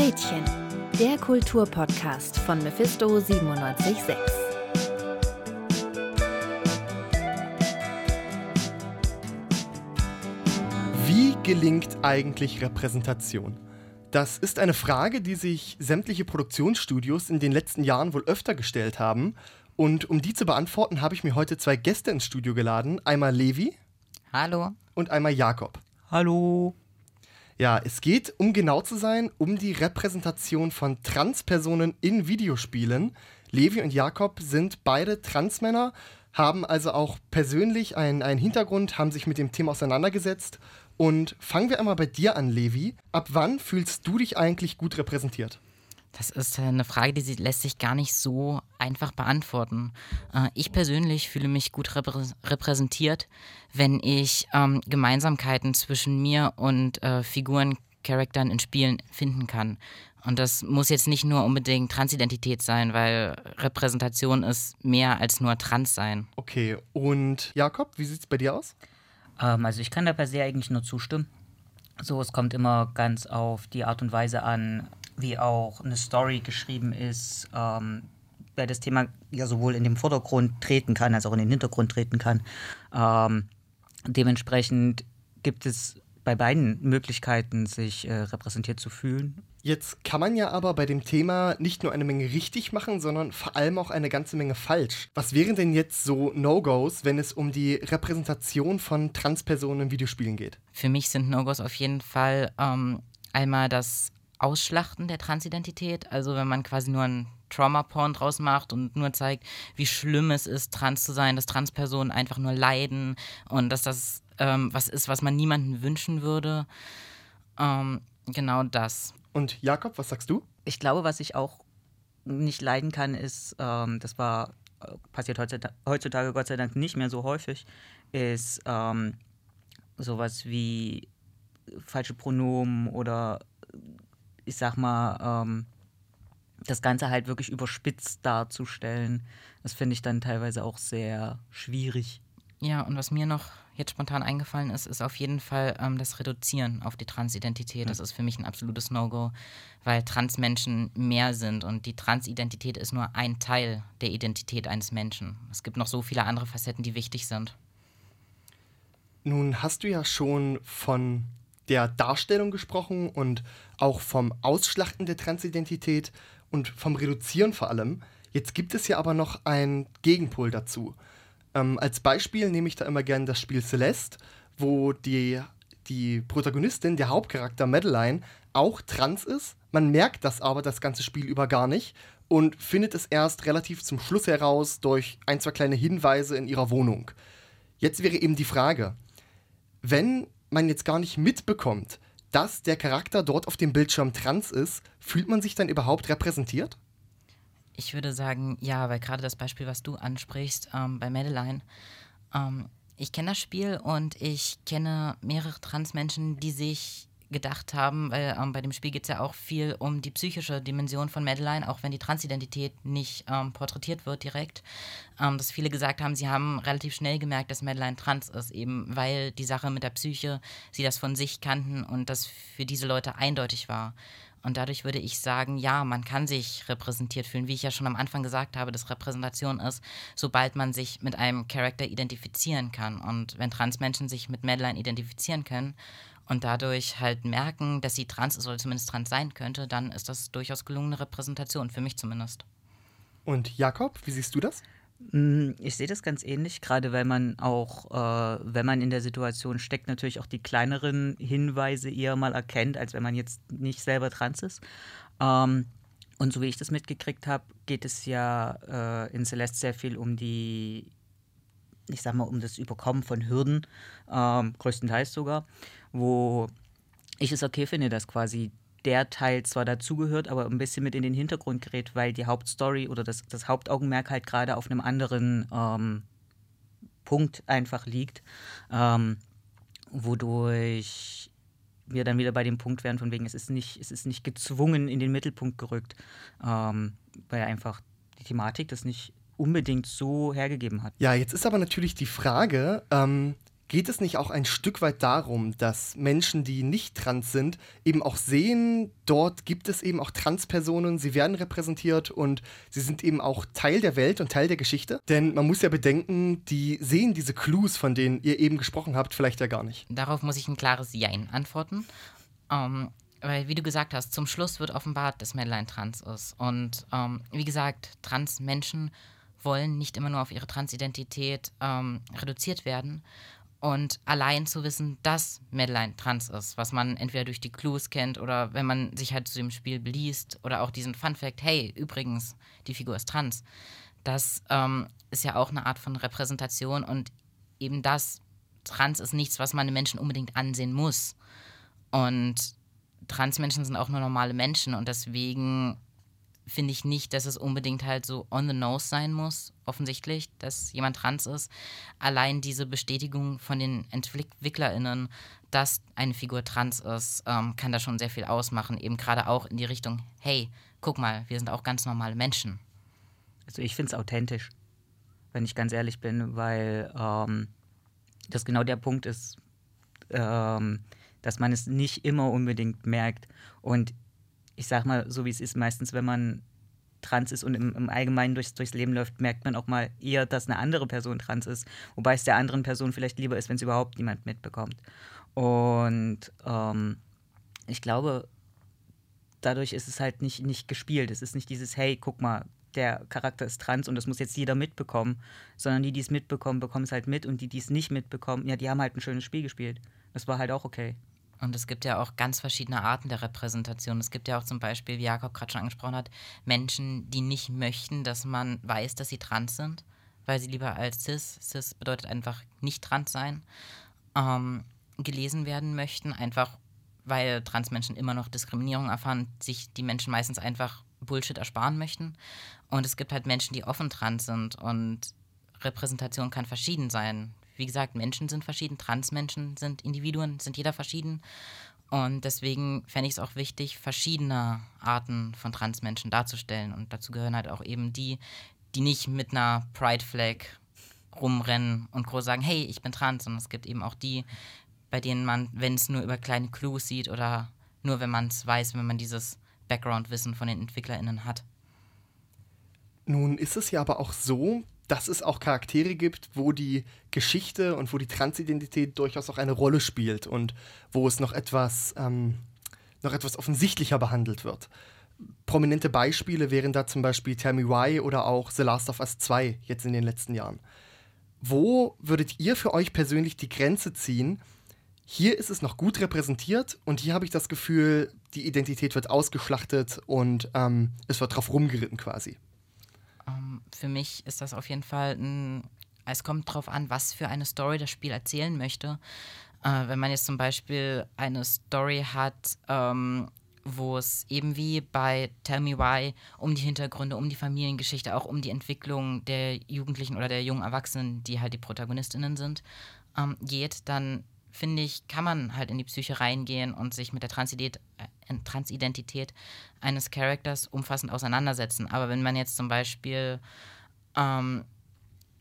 Rädchen, der Kulturpodcast von Mephisto 976. Wie gelingt eigentlich Repräsentation? Das ist eine Frage, die sich sämtliche Produktionsstudios in den letzten Jahren wohl öfter gestellt haben. Und um die zu beantworten, habe ich mir heute zwei Gäste ins Studio geladen. Einmal Levi. Hallo. Und einmal Jakob. Hallo. Ja, es geht, um genau zu sein, um die Repräsentation von Transpersonen in Videospielen. Levi und Jakob sind beide Transmänner, haben also auch persönlich einen, einen Hintergrund, haben sich mit dem Thema auseinandergesetzt. Und fangen wir einmal bei dir an, Levi. Ab wann fühlst du dich eigentlich gut repräsentiert? Das ist äh, eine Frage, die lässt sich gar nicht so einfach beantworten. Äh, ich persönlich fühle mich gut repräsentiert, wenn ich ähm, Gemeinsamkeiten zwischen mir und äh, Figuren, Charakteren in Spielen finden kann. Und das muss jetzt nicht nur unbedingt Transidentität sein, weil Repräsentation ist mehr als nur Trans sein. Okay, und Jakob, wie sieht es bei dir aus? Ähm, also ich kann da per se eigentlich nur zustimmen. So, es kommt immer ganz auf die Art und Weise an, wie auch eine Story geschrieben ist, ähm, weil das Thema ja sowohl in den Vordergrund treten kann, als auch in den Hintergrund treten kann. Ähm, dementsprechend gibt es bei beiden Möglichkeiten, sich äh, repräsentiert zu fühlen. Jetzt kann man ja aber bei dem Thema nicht nur eine Menge richtig machen, sondern vor allem auch eine ganze Menge falsch. Was wären denn jetzt so No-Gos, wenn es um die Repräsentation von Transpersonen in Videospielen geht? Für mich sind No-Gos auf jeden Fall ähm, einmal das Ausschlachten der Transidentität. Also wenn man quasi nur ein Trauma-Porn draus macht und nur zeigt, wie schlimm es ist, trans zu sein, dass Transpersonen einfach nur leiden und dass das ähm, was ist, was man niemandem wünschen würde. Ähm, genau das. Und Jakob, was sagst du? Ich glaube, was ich auch nicht leiden kann, ist, ähm, das war äh, passiert heutzutage, Gott sei Dank nicht mehr so häufig, ist ähm, sowas wie falsche Pronomen oder ich sag mal, ähm, das Ganze halt wirklich überspitzt darzustellen. Das finde ich dann teilweise auch sehr schwierig. Ja, und was mir noch jetzt spontan eingefallen ist, ist auf jeden Fall ähm, das Reduzieren auf die Transidentität. Das ist für mich ein absolutes No-Go, weil Transmenschen mehr sind und die Transidentität ist nur ein Teil der Identität eines Menschen. Es gibt noch so viele andere Facetten, die wichtig sind. Nun hast du ja schon von der Darstellung gesprochen und auch vom Ausschlachten der Transidentität und vom Reduzieren vor allem. Jetzt gibt es ja aber noch einen Gegenpol dazu. Ähm, als Beispiel nehme ich da immer gerne das Spiel Celeste, wo die, die Protagonistin, der Hauptcharakter Madeline, auch trans ist. Man merkt das aber das ganze Spiel über gar nicht und findet es erst relativ zum Schluss heraus durch ein, zwei kleine Hinweise in ihrer Wohnung. Jetzt wäre eben die Frage, wenn man jetzt gar nicht mitbekommt, dass der Charakter dort auf dem Bildschirm trans ist, fühlt man sich dann überhaupt repräsentiert? Ich würde sagen, ja, weil gerade das Beispiel, was du ansprichst ähm, bei Madeline, ähm, ich kenne das Spiel und ich kenne mehrere Transmenschen, die sich gedacht haben, weil ähm, bei dem Spiel geht es ja auch viel um die psychische Dimension von Madeline, auch wenn die Transidentität nicht ähm, porträtiert wird direkt. Ähm, dass viele gesagt haben, sie haben relativ schnell gemerkt, dass Madeline trans ist, eben weil die Sache mit der Psyche, sie das von sich kannten und das für diese Leute eindeutig war. Und dadurch würde ich sagen, ja, man kann sich repräsentiert fühlen, wie ich ja schon am Anfang gesagt habe, dass Repräsentation ist, sobald man sich mit einem Charakter identifizieren kann. Und wenn Transmenschen sich mit Madeline identifizieren können und dadurch halt merken, dass sie trans ist oder zumindest trans sein könnte, dann ist das durchaus gelungene Repräsentation, für mich zumindest. Und Jakob, wie siehst du das? Mm, ich sehe das ganz ähnlich, gerade weil man auch, äh, wenn man in der Situation steckt, natürlich auch die kleineren Hinweise eher mal erkennt, als wenn man jetzt nicht selber trans ist. Ähm, und so wie ich das mitgekriegt habe, geht es ja äh, in Celeste sehr viel um die, ich sag mal, um das Überkommen von Hürden, ähm, größtenteils sogar wo ich es okay finde, dass quasi der Teil zwar dazugehört, aber ein bisschen mit in den Hintergrund gerät, weil die Hauptstory oder das, das Hauptaugenmerk halt gerade auf einem anderen ähm, Punkt einfach liegt, ähm, wodurch wir dann wieder bei dem Punkt wären, von wegen, es ist nicht, es ist nicht gezwungen in den Mittelpunkt gerückt, ähm, weil einfach die Thematik das nicht unbedingt so hergegeben hat. Ja, jetzt ist aber natürlich die Frage, ähm, geht es nicht auch ein Stück weit darum, dass Menschen, die nicht trans sind, eben auch sehen, dort gibt es eben auch Transpersonen, sie werden repräsentiert und sie sind eben auch Teil der Welt und Teil der Geschichte? Denn man muss ja bedenken, die sehen diese Clues, von denen ihr eben gesprochen habt, vielleicht ja gar nicht. Darauf muss ich ein klares Jein antworten. Ähm, weil, wie du gesagt hast, zum Schluss wird offenbart, dass Madeline trans ist. Und ähm, wie gesagt, trans Menschen wollen nicht immer nur auf ihre Transidentität ähm, reduziert werden. Und allein zu wissen, dass Madeline trans ist, was man entweder durch die Clues kennt oder wenn man sich halt zu dem Spiel beliest oder auch diesen Fun Fact, hey, übrigens, die Figur ist trans, das ähm, ist ja auch eine Art von Repräsentation und eben das, trans ist nichts, was man den Menschen unbedingt ansehen muss. Und Transmenschen sind auch nur normale Menschen und deswegen finde ich nicht, dass es unbedingt halt so on the nose sein muss, offensichtlich, dass jemand trans ist. Allein diese Bestätigung von den EntwicklerInnen, dass eine Figur trans ist, ähm, kann da schon sehr viel ausmachen. Eben gerade auch in die Richtung, hey, guck mal, wir sind auch ganz normale Menschen. Also ich finde es authentisch, wenn ich ganz ehrlich bin, weil ähm, das genau der Punkt ist, ähm, dass man es nicht immer unbedingt merkt. Und ich sag mal, so wie es ist, meistens, wenn man trans ist und im, im Allgemeinen durchs, durchs Leben läuft, merkt man auch mal eher, dass eine andere Person trans ist. Wobei es der anderen Person vielleicht lieber ist, wenn es überhaupt niemand mitbekommt. Und ähm, ich glaube, dadurch ist es halt nicht, nicht gespielt. Es ist nicht dieses, hey, guck mal, der Charakter ist trans und das muss jetzt jeder mitbekommen, sondern die, die es mitbekommen, bekommen es halt mit und die, die es nicht mitbekommen, ja, die haben halt ein schönes Spiel gespielt. Das war halt auch okay. Und es gibt ja auch ganz verschiedene Arten der Repräsentation. Es gibt ja auch zum Beispiel, wie Jakob gerade schon angesprochen hat, Menschen, die nicht möchten, dass man weiß, dass sie trans sind, weil sie lieber als cis, cis bedeutet einfach nicht trans sein, ähm, gelesen werden möchten, einfach weil Transmenschen immer noch Diskriminierung erfahren, sich die Menschen meistens einfach Bullshit ersparen möchten. Und es gibt halt Menschen, die offen trans sind und Repräsentation kann verschieden sein wie gesagt, Menschen sind verschieden, Transmenschen sind Individuen, sind jeder verschieden. Und deswegen fände ich es auch wichtig, verschiedene Arten von Transmenschen darzustellen. Und dazu gehören halt auch eben die, die nicht mit einer Pride-Flag rumrennen und groß sagen, hey, ich bin trans. Und es gibt eben auch die, bei denen man, wenn es nur über kleine Clues sieht oder nur wenn man es weiß, wenn man dieses Background-Wissen von den EntwicklerInnen hat. Nun ist es ja aber auch so, dass es auch Charaktere gibt, wo die Geschichte und wo die Transidentität durchaus auch eine Rolle spielt und wo es noch etwas, ähm, noch etwas offensichtlicher behandelt wird. Prominente Beispiele wären da zum Beispiel Tell Me Why oder auch The Last of Us 2 jetzt in den letzten Jahren. Wo würdet ihr für euch persönlich die Grenze ziehen? Hier ist es noch gut repräsentiert und hier habe ich das Gefühl, die Identität wird ausgeschlachtet und ähm, es wird drauf rumgeritten quasi. Ähm, für mich ist das auf jeden Fall ein. Es kommt darauf an, was für eine Story das Spiel erzählen möchte. Äh, wenn man jetzt zum Beispiel eine Story hat, ähm, wo es eben wie bei Tell Me Why um die Hintergründe, um die Familiengeschichte, auch um die Entwicklung der Jugendlichen oder der jungen Erwachsenen, die halt die Protagonistinnen sind, ähm, geht, dann finde ich, kann man halt in die Psyche reingehen und sich mit der Transidentität, äh, Transidentität eines Charakters umfassend auseinandersetzen. Aber wenn man jetzt zum Beispiel ähm,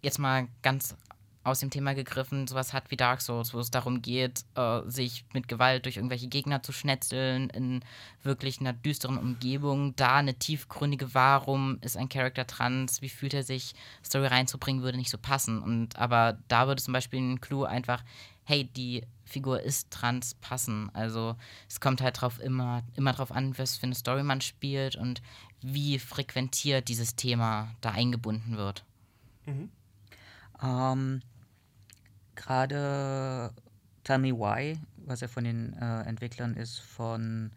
jetzt mal ganz aus dem Thema gegriffen, sowas hat wie Dark Souls, wo es darum geht, äh, sich mit Gewalt durch irgendwelche Gegner zu schnetzeln, in wirklich einer düsteren Umgebung, da eine tiefgründige Warum ist ein Charakter trans, wie fühlt er sich, Story reinzubringen, würde nicht so passen. Und aber da würde zum Beispiel ein Clou einfach, hey, die Figur ist trans passen. Also es kommt halt drauf immer, immer drauf an, was für eine Story man spielt und wie frequentiert dieses Thema da eingebunden wird. Mhm. Ähm, Gerade Tell Me Why, was ja von den äh, Entwicklern ist, von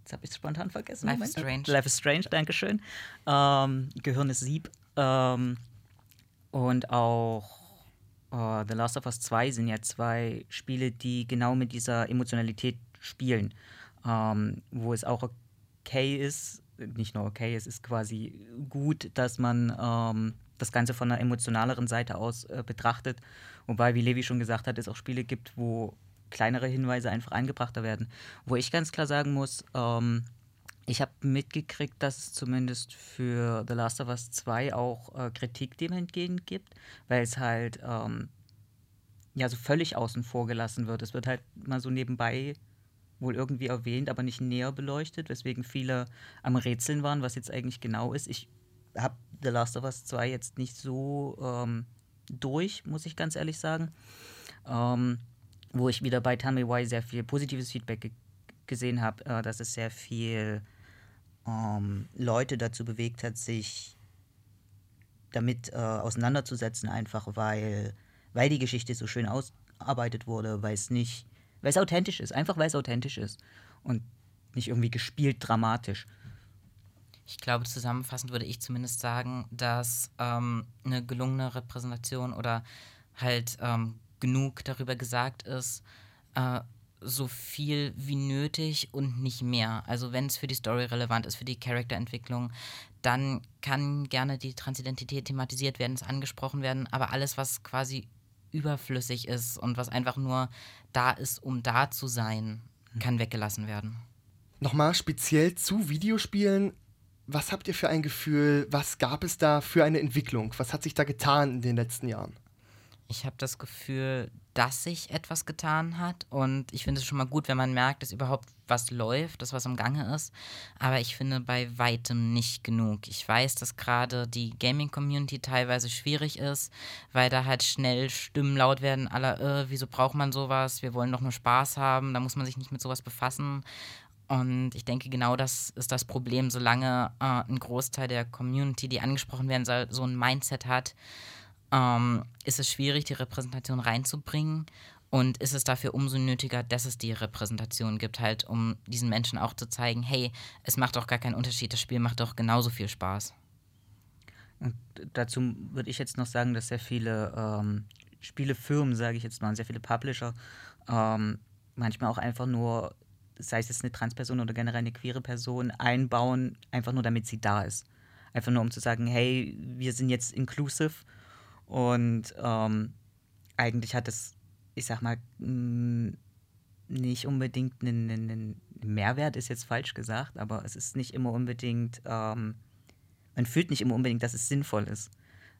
jetzt habe ich es spontan vergessen. Life is Strange. Life is Strange, Dankeschön. Ähm, Gehirn ist Sieb. Ähm, und auch uh, The Last of Us 2 sind ja zwei Spiele, die genau mit dieser Emotionalität spielen. Ähm, wo es auch okay ist, nicht nur okay, es ist quasi gut, dass man ähm, das Ganze von einer emotionaleren Seite aus äh, betrachtet. Wobei, wie Levi schon gesagt hat, es auch Spiele gibt, wo kleinere Hinweise einfach eingebrachter werden. Wo ich ganz klar sagen muss, ähm, ich habe mitgekriegt, dass es zumindest für The Last of Us 2 auch äh, Kritik dem entgegen gibt, weil es halt ähm, ja so völlig außen vor gelassen wird. Es wird halt mal so nebenbei wohl irgendwie erwähnt, aber nicht näher beleuchtet, weswegen viele am Rätseln waren, was jetzt eigentlich genau ist. Ich habe The Last of Us 2 jetzt nicht so ähm, durch, muss ich ganz ehrlich sagen. Ähm, wo ich wieder bei Tell Me Why sehr viel positives Feedback ge gesehen habe, äh, dass es sehr viel ähm, Leute dazu bewegt hat, sich damit äh, auseinanderzusetzen, einfach weil, weil die Geschichte so schön ausarbeitet wurde, weil es nicht, weil es authentisch ist, einfach weil es authentisch ist und nicht irgendwie gespielt dramatisch. Ich glaube, zusammenfassend würde ich zumindest sagen, dass ähm, eine gelungene Repräsentation oder halt ähm, genug darüber gesagt ist, äh, so viel wie nötig und nicht mehr. Also wenn es für die Story relevant ist, für die Charakterentwicklung, dann kann gerne die Transidentität thematisiert werden, es angesprochen werden, aber alles, was quasi überflüssig ist und was einfach nur da ist, um da zu sein, kann weggelassen werden. Nochmal speziell zu Videospielen. Was habt ihr für ein Gefühl? Was gab es da für eine Entwicklung? Was hat sich da getan in den letzten Jahren? Ich habe das Gefühl, dass sich etwas getan hat und ich finde es schon mal gut, wenn man merkt, dass überhaupt was läuft, dass was im Gange ist. Aber ich finde bei weitem nicht genug. Ich weiß, dass gerade die Gaming-Community teilweise schwierig ist, weil da halt schnell Stimmen laut werden, aller, äh, wieso braucht man sowas? Wir wollen doch nur Spaß haben, da muss man sich nicht mit sowas befassen. Und ich denke, genau das ist das Problem, solange äh, ein Großteil der Community, die angesprochen werden soll, so ein Mindset hat, ähm, ist es schwierig, die Repräsentation reinzubringen. Und ist es dafür umso nötiger, dass es die Repräsentation gibt, halt, um diesen Menschen auch zu zeigen, hey, es macht doch gar keinen Unterschied, das Spiel macht doch genauso viel Spaß. Und dazu würde ich jetzt noch sagen, dass sehr viele ähm, Spielefirmen, sage ich jetzt mal, sehr viele Publisher, ähm, manchmal auch einfach nur, sei es jetzt eine Transperson oder generell eine queere Person, einbauen, einfach nur damit sie da ist. Einfach nur um zu sagen, hey, wir sind jetzt inclusive und ähm, eigentlich hat es, ich sag mal, nicht unbedingt einen, einen, Mehrwert, ist jetzt falsch gesagt, aber es ist nicht immer unbedingt, ähm, man fühlt nicht immer unbedingt, dass es sinnvoll ist.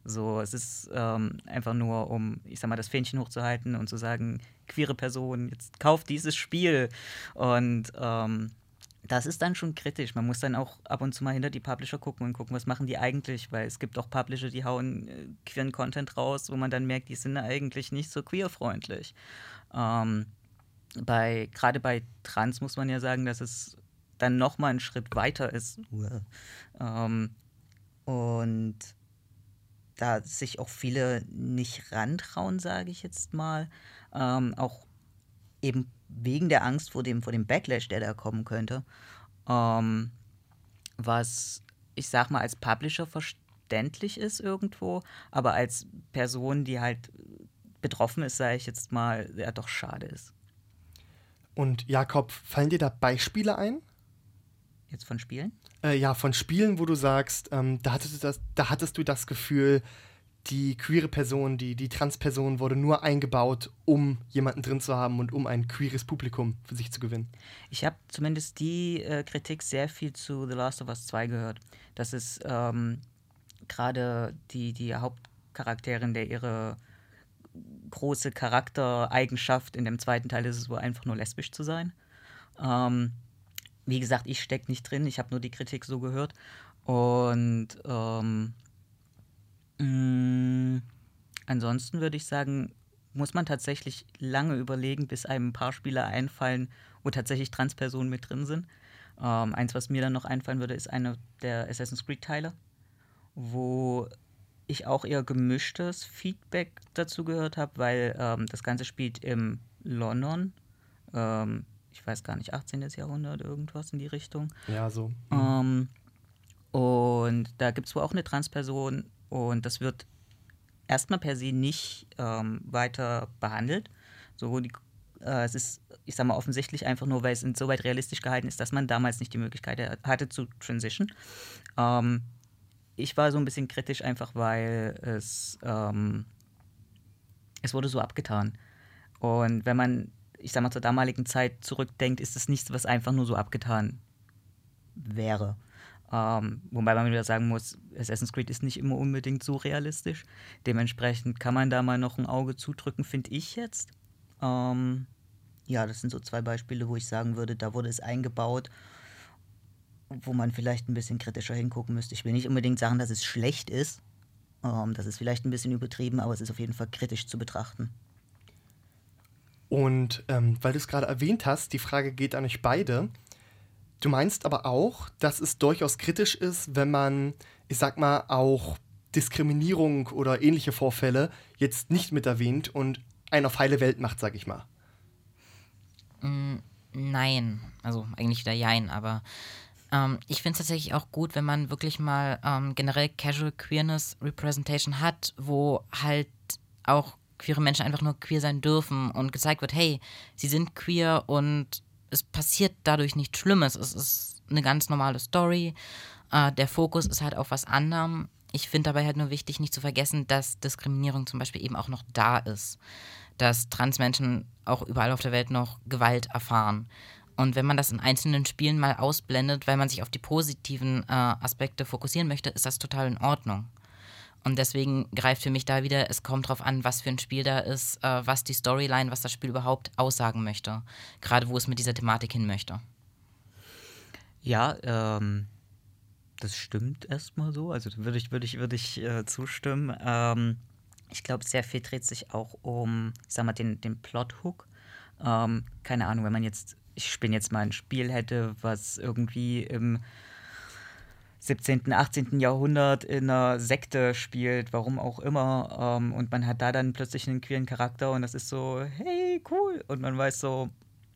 So, es ist ähm, einfach nur, um, ich sag mal, das Fähnchen hochzuhalten und zu sagen, queere Person, jetzt kauft dieses Spiel. Und ähm, das ist dann schon kritisch. Man muss dann auch ab und zu mal hinter die Publisher gucken und gucken, was machen die eigentlich, weil es gibt auch Publisher, die hauen äh, queeren Content raus, wo man dann merkt, die sind eigentlich nicht so queerfreundlich. Ähm, bei, gerade bei Trans muss man ja sagen, dass es dann nochmal einen Schritt weiter ist. Ähm, und da sich auch viele nicht rantrauen, sage ich jetzt mal. Ähm, auch eben wegen der Angst vor dem, vor dem Backlash, der da kommen könnte. Ähm, was ich sag mal als Publisher verständlich ist irgendwo, aber als Person, die halt betroffen ist, sage ich jetzt mal, ja doch schade ist. Und Jakob, fallen dir da Beispiele ein? Jetzt von Spielen? Äh, ja, von Spielen, wo du sagst, ähm, da, hattest du das, da hattest du das Gefühl, die queere Person, die, die Transperson wurde nur eingebaut, um jemanden drin zu haben und um ein queeres Publikum für sich zu gewinnen. Ich habe zumindest die äh, Kritik sehr viel zu The Last of Us 2 gehört. Das ist ähm, gerade die, die Hauptcharakterin, der ihre große Charaktereigenschaft in dem zweiten Teil ist es wohl einfach nur lesbisch zu sein. Ähm, wie gesagt, ich stecke nicht drin, ich habe nur die Kritik so gehört. Und ähm, Mm, ansonsten würde ich sagen, muss man tatsächlich lange überlegen, bis einem ein paar Spiele einfallen, wo tatsächlich Transpersonen mit drin sind. Ähm, eins, was mir dann noch einfallen würde, ist einer der Assassin's Creed-Teile, wo ich auch eher gemischtes Feedback dazu gehört habe, weil ähm, das Ganze spielt im London. Ähm, ich weiß gar nicht, 18. Jahrhundert, irgendwas in die Richtung. Ja, so. Mhm. und da gibt es wohl auch eine Transperson, und das wird erstmal per se nicht ähm, weiter behandelt. So, die, äh, es ist, ich sag mal, offensichtlich einfach nur, weil es insoweit realistisch gehalten ist, dass man damals nicht die Möglichkeit hatte zu transition. Ähm, ich war so ein bisschen kritisch, einfach weil es, ähm, es wurde so abgetan. Und wenn man, ich sag mal, zur damaligen Zeit zurückdenkt, ist es nichts, was einfach nur so abgetan wäre. Ähm, wobei man wieder sagen muss, Assassin's Creed ist nicht immer unbedingt so realistisch. Dementsprechend kann man da mal noch ein Auge zudrücken, finde ich jetzt. Ähm, ja, das sind so zwei Beispiele, wo ich sagen würde, da wurde es eingebaut, wo man vielleicht ein bisschen kritischer hingucken müsste. Ich will nicht unbedingt sagen, dass es schlecht ist. Ähm, das ist vielleicht ein bisschen übertrieben, aber es ist auf jeden Fall kritisch zu betrachten. Und ähm, weil du es gerade erwähnt hast, die Frage geht an euch beide. Du meinst aber auch, dass es durchaus kritisch ist, wenn man, ich sag mal, auch Diskriminierung oder ähnliche Vorfälle jetzt nicht mit erwähnt und eine auf heile Welt macht, sag ich mal. Mm, nein, also eigentlich wieder Jein, aber ähm, ich finde es tatsächlich auch gut, wenn man wirklich mal ähm, generell Casual Queerness Representation hat, wo halt auch queere Menschen einfach nur queer sein dürfen und gezeigt wird, hey, sie sind queer und es passiert dadurch nichts Schlimmes. Es ist eine ganz normale Story. Äh, der Fokus ist halt auf was anderem. Ich finde dabei halt nur wichtig, nicht zu vergessen, dass Diskriminierung zum Beispiel eben auch noch da ist. Dass Transmenschen auch überall auf der Welt noch Gewalt erfahren. Und wenn man das in einzelnen Spielen mal ausblendet, weil man sich auf die positiven äh, Aspekte fokussieren möchte, ist das total in Ordnung. Und deswegen greift für mich da wieder, es kommt drauf an, was für ein Spiel da ist, äh, was die Storyline, was das Spiel überhaupt aussagen möchte. Gerade wo es mit dieser Thematik hin möchte. Ja, ähm, das stimmt erstmal so. Also würde ich, würde ich, würde ich äh, zustimmen. Ähm, ich glaube, sehr viel dreht sich auch um, ich sag mal, den, den Plot-Hook. Ähm, keine Ahnung, wenn man jetzt, ich spinne jetzt mal ein Spiel hätte, was irgendwie im 17., 18. Jahrhundert in einer Sekte spielt, warum auch immer. Ähm, und man hat da dann plötzlich einen queeren Charakter und das ist so, hey, cool. Und man weiß so,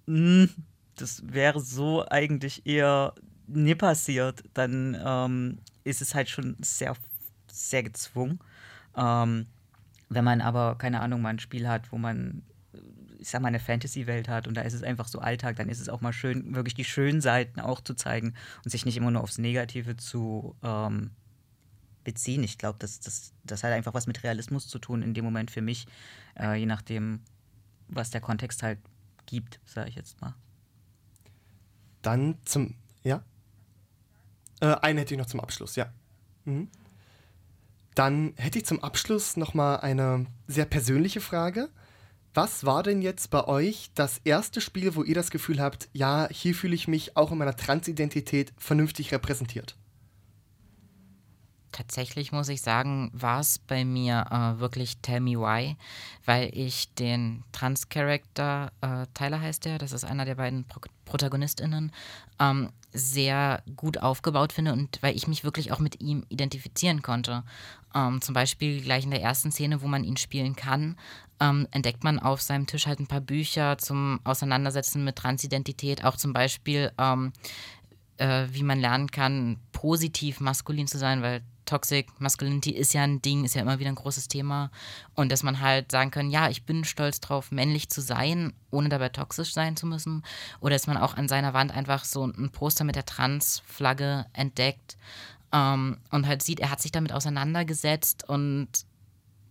mh, hm, das wäre so eigentlich eher nie passiert. Dann ähm, ist es halt schon sehr, sehr gezwungen. Ähm, wenn man aber, keine Ahnung, mal ein Spiel hat, wo man ich sag mal, eine Fantasy-Welt hat und da ist es einfach so Alltag, dann ist es auch mal schön, wirklich die schönen Seiten auch zu zeigen und sich nicht immer nur aufs Negative zu ähm, beziehen. Ich glaube, das, das, das hat einfach was mit Realismus zu tun in dem Moment für mich, äh, je nachdem, was der Kontext halt gibt, sage ich jetzt mal. Dann zum, ja? Äh, einen hätte ich noch zum Abschluss, ja. Mhm. Dann hätte ich zum Abschluss noch mal eine sehr persönliche Frage. Was war denn jetzt bei euch das erste Spiel, wo ihr das Gefühl habt, ja, hier fühle ich mich auch in meiner Transidentität vernünftig repräsentiert? Tatsächlich muss ich sagen, war es bei mir äh, wirklich Tell Me Why, weil ich den Trans-Character, äh, Tyler heißt der, das ist einer der beiden Pro ProtagonistInnen, ähm, sehr gut aufgebaut finde und weil ich mich wirklich auch mit ihm identifizieren konnte. Ähm, zum Beispiel gleich in der ersten Szene, wo man ihn spielen kann, ähm, entdeckt man auf seinem Tisch halt ein paar Bücher zum Auseinandersetzen mit Transidentität, auch zum Beispiel, ähm, äh, wie man lernen kann, positiv maskulin zu sein, weil Toxic Masculinity ist ja ein Ding, ist ja immer wieder ein großes Thema. Und dass man halt sagen kann, ja, ich bin stolz drauf, männlich zu sein, ohne dabei toxisch sein zu müssen. Oder dass man auch an seiner Wand einfach so ein Poster mit der Trans-Flagge entdeckt ähm, und halt sieht, er hat sich damit auseinandergesetzt und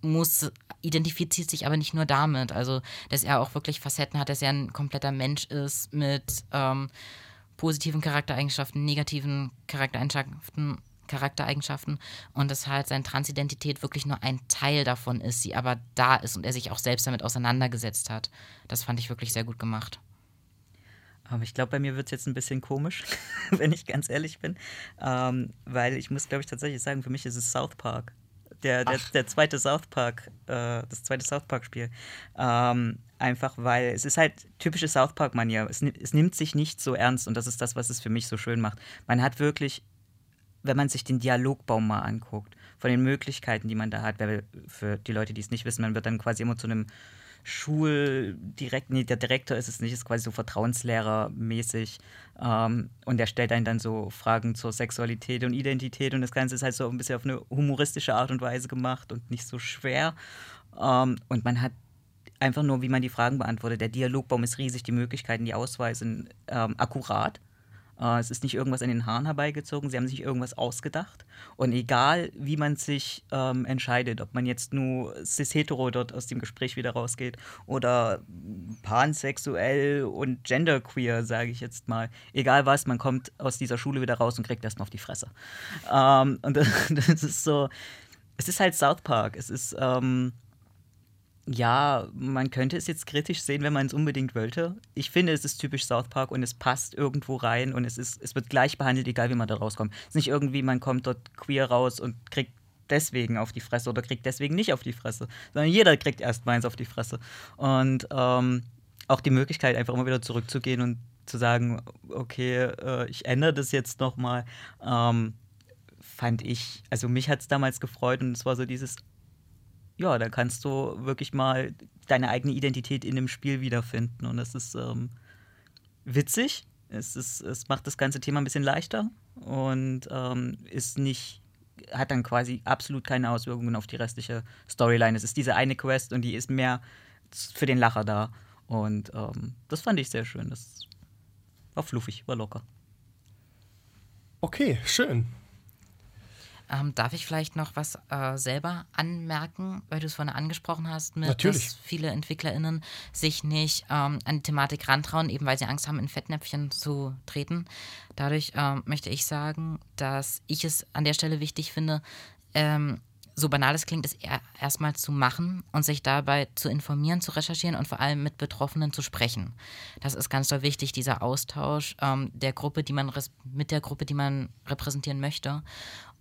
muss, identifiziert sich aber nicht nur damit. Also, dass er auch wirklich Facetten hat, dass er ein kompletter Mensch ist mit ähm, positiven Charaktereigenschaften, negativen Charaktereigenschaften, Charaktereigenschaften und dass halt seine Transidentität wirklich nur ein Teil davon ist, sie aber da ist und er sich auch selbst damit auseinandergesetzt hat. Das fand ich wirklich sehr gut gemacht. Aber ich glaube, bei mir wird es jetzt ein bisschen komisch, wenn ich ganz ehrlich bin. Ähm, weil ich muss, glaube ich, tatsächlich sagen, für mich ist es South Park. Der, der, der zweite South Park, äh, das zweite South Park-Spiel. Ähm, einfach weil es ist halt typische South Park-Manier. Es, es nimmt sich nicht so ernst und das ist das, was es für mich so schön macht. Man hat wirklich, wenn man sich den Dialogbaum mal anguckt, von den Möglichkeiten, die man da hat, für die Leute, die es nicht wissen, man wird dann quasi immer zu einem Schuldirekt, nee, der Direktor ist es nicht, ist quasi so Vertrauenslehrer-mäßig. Ähm, und der stellt einen dann so Fragen zur Sexualität und Identität und das Ganze ist halt so ein bisschen auf eine humoristische Art und Weise gemacht und nicht so schwer. Ähm, und man hat einfach nur, wie man die Fragen beantwortet. Der Dialogbaum ist riesig, die Möglichkeiten, die Auswahl sind ähm, akkurat. Äh, es ist nicht irgendwas an den Haaren herbeigezogen, sie haben sich irgendwas ausgedacht. Und egal, wie man sich ähm, entscheidet, ob man jetzt nur cis-hetero dort aus dem Gespräch wieder rausgeht oder pansexuell und genderqueer, sage ich jetzt mal, egal was, man kommt aus dieser Schule wieder raus und kriegt erstmal auf die Fresse. Ähm, und das ist so, es ist halt South Park. Es ist, ähm, ja, man könnte es jetzt kritisch sehen, wenn man es unbedingt wollte. Ich finde, es ist typisch South Park und es passt irgendwo rein und es, ist, es wird gleich behandelt, egal wie man da rauskommt. Es ist nicht irgendwie, man kommt dort queer raus und kriegt deswegen auf die Fresse oder kriegt deswegen nicht auf die Fresse, sondern jeder kriegt erst meins auf die Fresse. Und ähm, auch die Möglichkeit, einfach immer wieder zurückzugehen und zu sagen, okay, äh, ich ändere das jetzt nochmal, ähm, fand ich, also mich hat es damals gefreut und es war so dieses, ja, da kannst du wirklich mal deine eigene Identität in dem Spiel wiederfinden. Und das ist ähm, witzig. Es, ist, es macht das ganze Thema ein bisschen leichter und ähm, ist nicht, hat dann quasi absolut keine Auswirkungen auf die restliche Storyline. Es ist diese eine Quest und die ist mehr für den Lacher da. Und ähm, das fand ich sehr schön. Das war fluffig, war locker. Okay, schön. Ähm, darf ich vielleicht noch was äh, selber anmerken, weil du es vorhin angesprochen hast, mit, Natürlich. dass viele EntwicklerInnen sich nicht ähm, an die Thematik rantrauen, eben weil sie Angst haben, in Fettnäpfchen zu treten. Dadurch ähm, möchte ich sagen, dass ich es an der Stelle wichtig finde, ähm, so banal es klingt, es er erstmal zu machen und sich dabei zu informieren, zu recherchieren und vor allem mit Betroffenen zu sprechen. Das ist ganz doll wichtig, dieser Austausch ähm, der Gruppe, die man mit der Gruppe, die man repräsentieren möchte.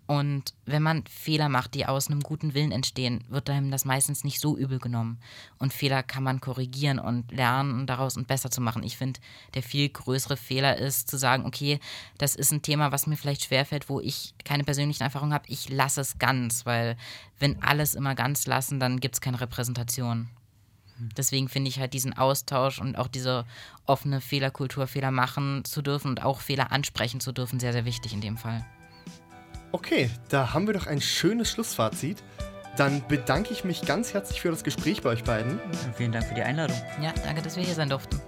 Und wenn man Fehler macht, die aus einem guten Willen entstehen, wird einem das meistens nicht so übel genommen. Und Fehler kann man korrigieren und lernen daraus und besser zu machen. Ich finde, der viel größere Fehler ist zu sagen, okay, das ist ein Thema, was mir vielleicht schwerfällt, wo ich keine persönlichen Erfahrungen habe. Ich lasse es ganz, weil wenn alles immer ganz lassen, dann gibt es keine Repräsentation. Deswegen finde ich halt diesen Austausch und auch diese offene Fehlerkultur, Fehler machen zu dürfen und auch Fehler ansprechen zu dürfen, sehr, sehr wichtig in dem Fall. Okay, da haben wir doch ein schönes Schlussfazit. Dann bedanke ich mich ganz herzlich für das Gespräch bei euch beiden. Vielen Dank für die Einladung. Ja, danke, dass wir hier sein durften.